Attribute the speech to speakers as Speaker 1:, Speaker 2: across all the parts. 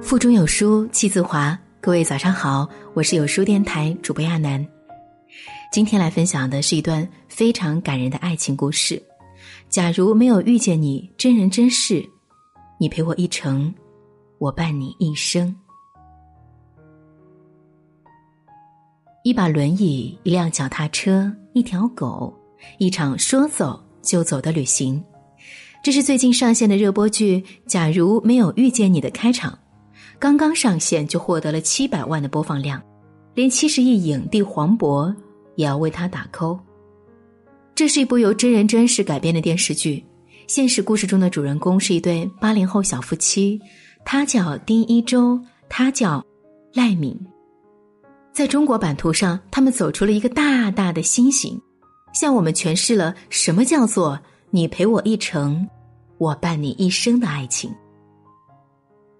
Speaker 1: 腹中有书气自华。各位早上好，我是有书电台主播亚楠。今天来分享的是一段非常感人的爱情故事。假如没有遇见你，真人真事，你陪我一程，我伴你一生。一把轮椅，一辆脚踏车，一条狗，一场说走就走的旅行。这是最近上线的热播剧《假如没有遇见你》的开场。刚刚上线就获得了七百万的播放量，连七十亿影帝黄渤也要为他打 call。这是一部由真人真事改编的电视剧，现实故事中的主人公是一对八零后小夫妻，他叫丁一周，他叫赖敏。在中国版图上，他们走出了一个大大的心形，向我们诠释了什么叫做“你陪我一程，我伴你一生”的爱情。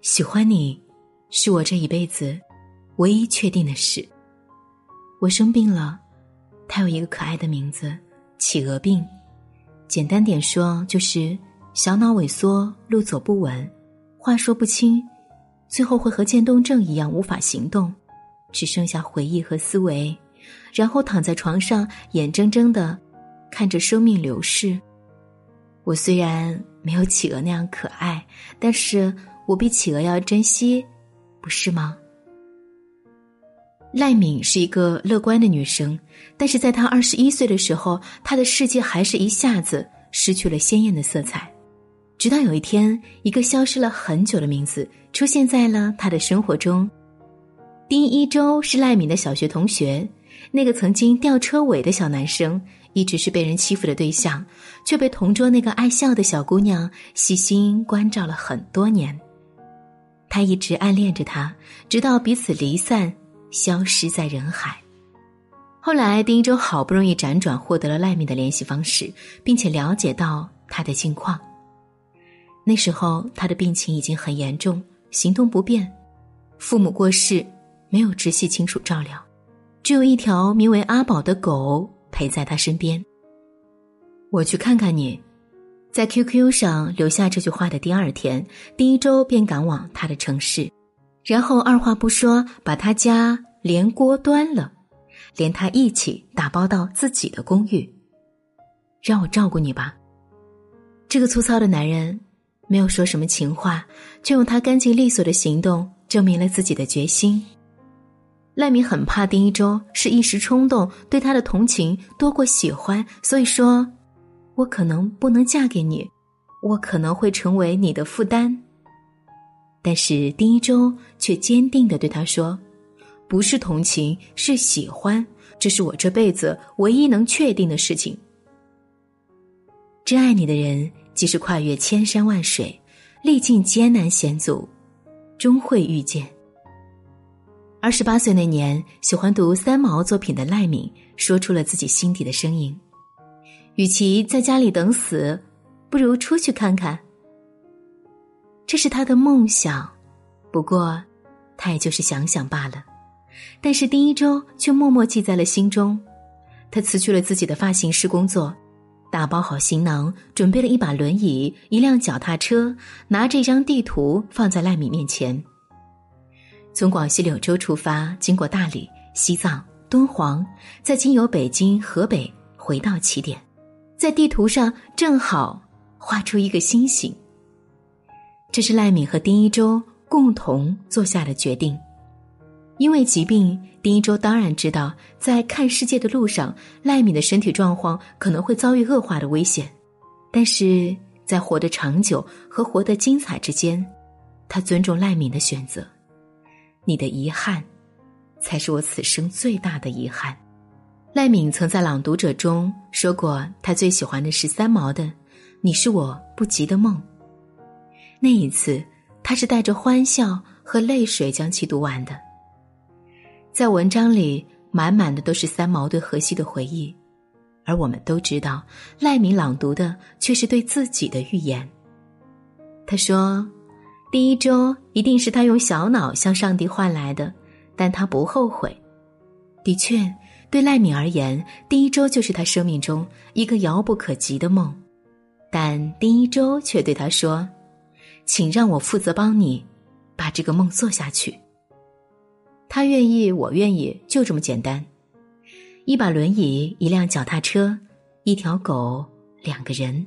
Speaker 1: 喜欢你。是我这一辈子唯一确定的事。我生病了，他有一个可爱的名字——企鹅病。简单点说，就是小脑萎缩，路走不稳，话说不清，最后会和渐冻症一样无法行动，只剩下回忆和思维，然后躺在床上，眼睁睁的看着生命流逝。我虽然没有企鹅那样可爱，但是我比企鹅要珍惜。不是吗？赖敏是一个乐观的女生，但是在她二十一岁的时候，她的世界还是一下子失去了鲜艳的色彩。直到有一天，一个消失了很久的名字出现在了她的生活中。丁一周是赖敏的小学同学，那个曾经吊车尾的小男生，一直是被人欺负的对象，却被同桌那个爱笑的小姑娘细心关照了很多年。他一直暗恋着她，直到彼此离散，消失在人海。后来，丁一舟好不容易辗转获得了赖敏的联系方式，并且了解到他的近况。那时候，他的病情已经很严重，行动不便，父母过世，没有直系亲属照料，只有一条名为阿宝的狗陪在他身边。我去看看你。在 QQ 上留下这句话的第二天，丁一周便赶往他的城市，然后二话不说把他家连锅端了，连他一起打包到自己的公寓。让我照顾你吧。这个粗糙的男人没有说什么情话，却用他干净利索的行动证明了自己的决心。赖敏很怕丁一周是一时冲动，对他的同情多过喜欢，所以说。我可能不能嫁给你，我可能会成为你的负担。但是丁一周却坚定的对他说：“不是同情，是喜欢，这是我这辈子唯一能确定的事情。真爱你的人，即使跨越千山万水，历尽艰难险阻，终会遇见。”二十八岁那年，喜欢读三毛作品的赖敏说出了自己心底的声音。与其在家里等死，不如出去看看。这是他的梦想，不过，他也就是想想罢了。但是丁一周却默默记在了心中。他辞去了自己的发型师工作，打包好行囊，准备了一把轮椅、一辆脚踏车，拿着一张地图放在赖米面前。从广西柳州出发，经过大理、西藏、敦煌，再经由北京、河北，回到起点。在地图上正好画出一个星星。这是赖敏和丁一周共同做下的决定。因为疾病，丁一周当然知道，在看世界的路上，赖敏的身体状况可能会遭遇恶化的危险。但是在活得长久和活得精彩之间，他尊重赖敏的选择。你的遗憾，才是我此生最大的遗憾。赖敏曾在《朗读者》中说过，他最喜欢的是三毛的《你是我不及的梦》。那一次，他是带着欢笑和泪水将其读完的。在文章里，满满的都是三毛对荷西的回忆，而我们都知道，赖敏朗读的却是对自己的预言。他说：“第一周一定是他用小脑向上帝换来的，但他不后悔。”的确。对赖敏而言，第一周就是他生命中一个遥不可及的梦，但第一周却对他说：“请让我负责帮你，把这个梦做下去。他愿意，我愿意，就这么简单。一把轮椅，一辆脚踏车，一条狗，两个人。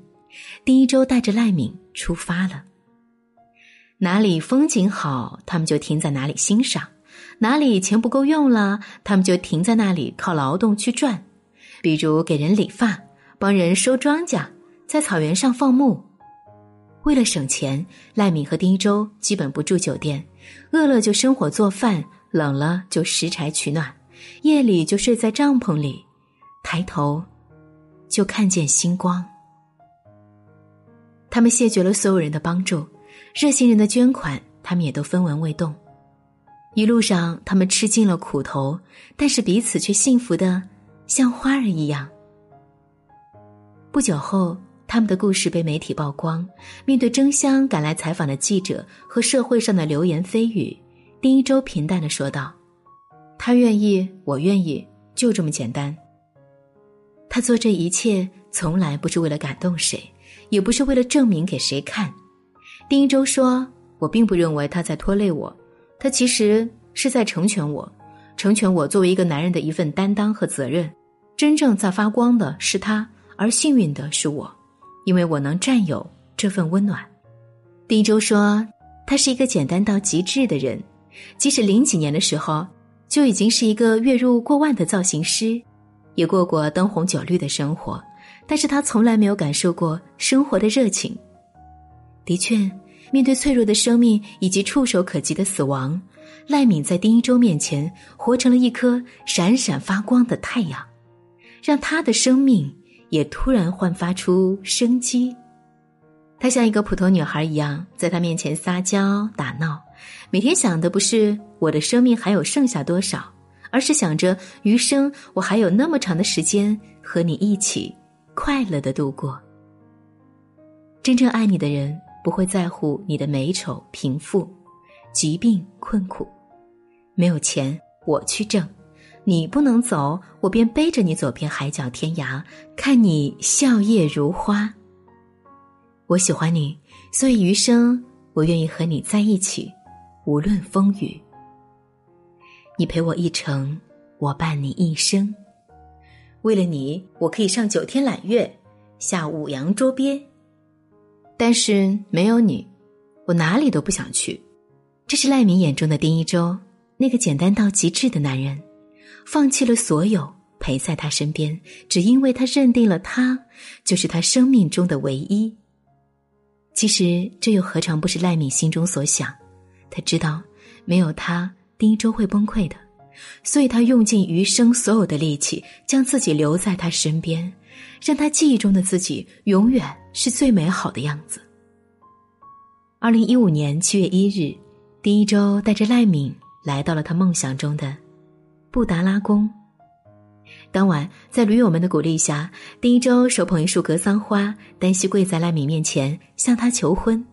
Speaker 1: 丁一周带着赖敏出发了。哪里风景好，他们就停在哪里欣赏；哪里钱不够用了，他们就停在那里靠劳动去赚。比如给人理发，帮人收庄稼，在草原上放牧。为了省钱，赖敏和丁一周基本不住酒店，饿了就生火做饭，冷了就拾柴取暖，夜里就睡在帐篷里，抬头就看见星光。他们谢绝了所有人的帮助，热心人的捐款，他们也都分文未动。一路上，他们吃尽了苦头，但是彼此却幸福的像花儿一样。不久后。他们的故事被媒体曝光，面对争相赶来采访的记者和社会上的流言蜚语，丁一周平淡的说道：“他愿意，我愿意，就这么简单。”他做这一切从来不是为了感动谁，也不是为了证明给谁看。丁一周说：“我并不认为他在拖累我，他其实是在成全我，成全我作为一个男人的一份担当和责任。真正在发光的是他，而幸运的是我。”因为我能占有这份温暖，丁周说，他是一个简单到极致的人，即使零几年的时候就已经是一个月入过万的造型师，也过过灯红酒绿的生活，但是他从来没有感受过生活的热情。的确，面对脆弱的生命以及触手可及的死亡，赖敏在丁一周面前活成了一颗闪闪发光的太阳，让他的生命。也突然焕发出生机，她像一个普通女孩一样，在他面前撒娇打闹，每天想的不是我的生命还有剩下多少，而是想着余生我还有那么长的时间和你一起快乐的度过。真正爱你的人不会在乎你的美丑、贫富、疾病、困苦，没有钱我去挣。你不能走，我便背着你走遍海角天涯，看你笑靥如花。我喜欢你，所以余生我愿意和你在一起，无论风雨。你陪我一程，我伴你一生。为了你，我可以上九天揽月，下五洋捉鳖。但是没有你，我哪里都不想去。这是赖敏眼中的丁一周，那个简单到极致的男人。放弃了所有，陪在他身边，只因为他认定了他就是他生命中的唯一。其实这又何尝不是赖敏心中所想？他知道没有他，丁一周会崩溃的，所以他用尽余生所有的力气，将自己留在他身边，让他记忆中的自己永远是最美好的样子。二零一五年七月一日，丁一周带着赖敏来到了他梦想中的。布达拉宫。当晚，在驴友们的鼓励下，丁一周手捧一束格桑花，单膝跪在赖敏面前，向她求婚：“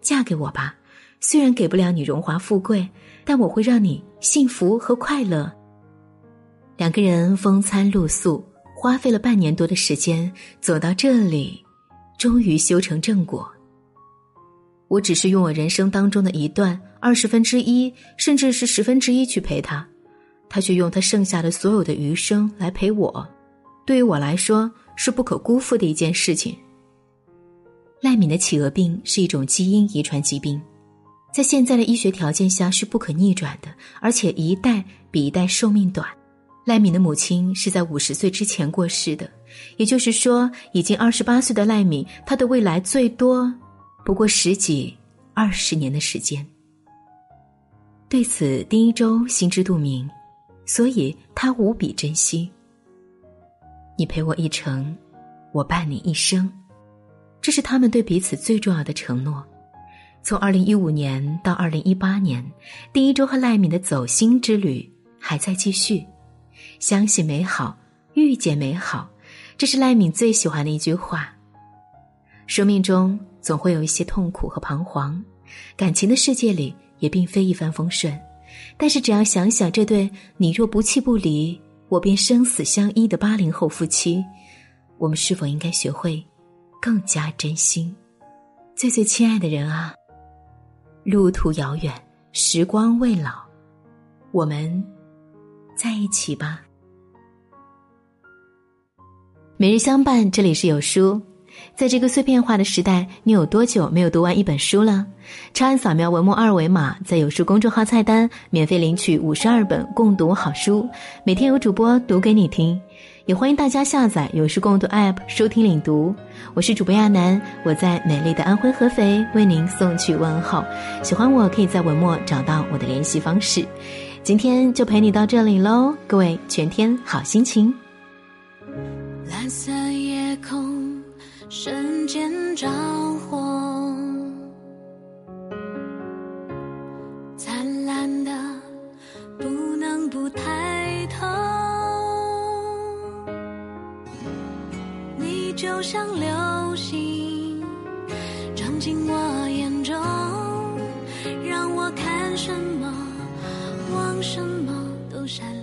Speaker 1: 嫁给我吧！虽然给不了你荣华富贵，但我会让你幸福和快乐。”两个人风餐露宿，花费了半年多的时间，走到这里，终于修成正果。我只是用我人生当中的一段二十分之一，甚至是十分之一去陪他。他却用他剩下的所有的余生来陪我，对于我来说是不可辜负的一件事情。赖敏的企鹅病是一种基因遗传疾病，在现在的医学条件下是不可逆转的，而且一代比一代寿命短。赖敏的母亲是在五十岁之前过世的，也就是说，已经二十八岁的赖敏，她的未来最多不过十几、二十年的时间。对此，丁一周心知肚明。所以他无比珍惜。你陪我一程，我伴你一生，这是他们对彼此最重要的承诺。从二零一五年到二零一八年，丁一周和赖敏的走心之旅还在继续。相信美好，遇见美好，这是赖敏最喜欢的一句话。生命中总会有一些痛苦和彷徨，感情的世界里也并非一帆风顺。但是，只要想想这对你若不弃不离，我便生死相依的八零后夫妻，我们是否应该学会更加珍惜？最最亲爱的人啊，路途遥远，时光未老，我们在一起吧。每日相伴，这里是有书。在这个碎片化的时代，你有多久没有读完一本书了？长按扫描文末二维码，在有书公众号菜单免费领取五十二本共读好书，每天有主播读给你听。也欢迎大家下载有书共读 App 收听领读。我是主播亚楠，我在美丽的安徽合肥为您送去问候。喜欢我可以在文末找到我的联系方式。今天就陪你到这里喽，各位全天好心情。
Speaker 2: 蓝色夜空。瞬间着火，灿烂的不能不抬头。你就像流星，撞进我眼中，让我看什么什么都删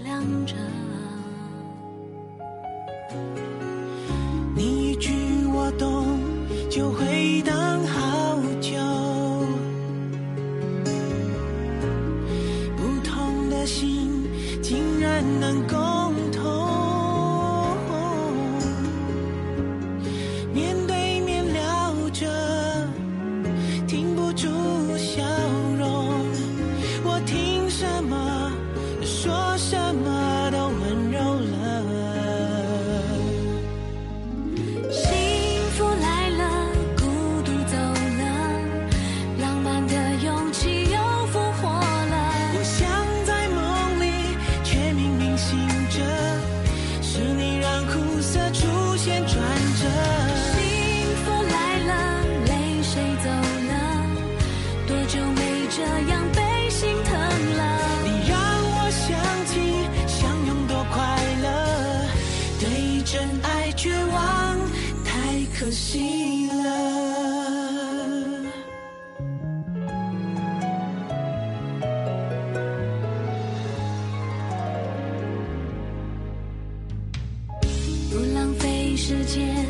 Speaker 2: 时间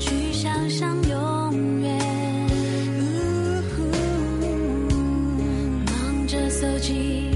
Speaker 2: 去想象永远。忙着搜集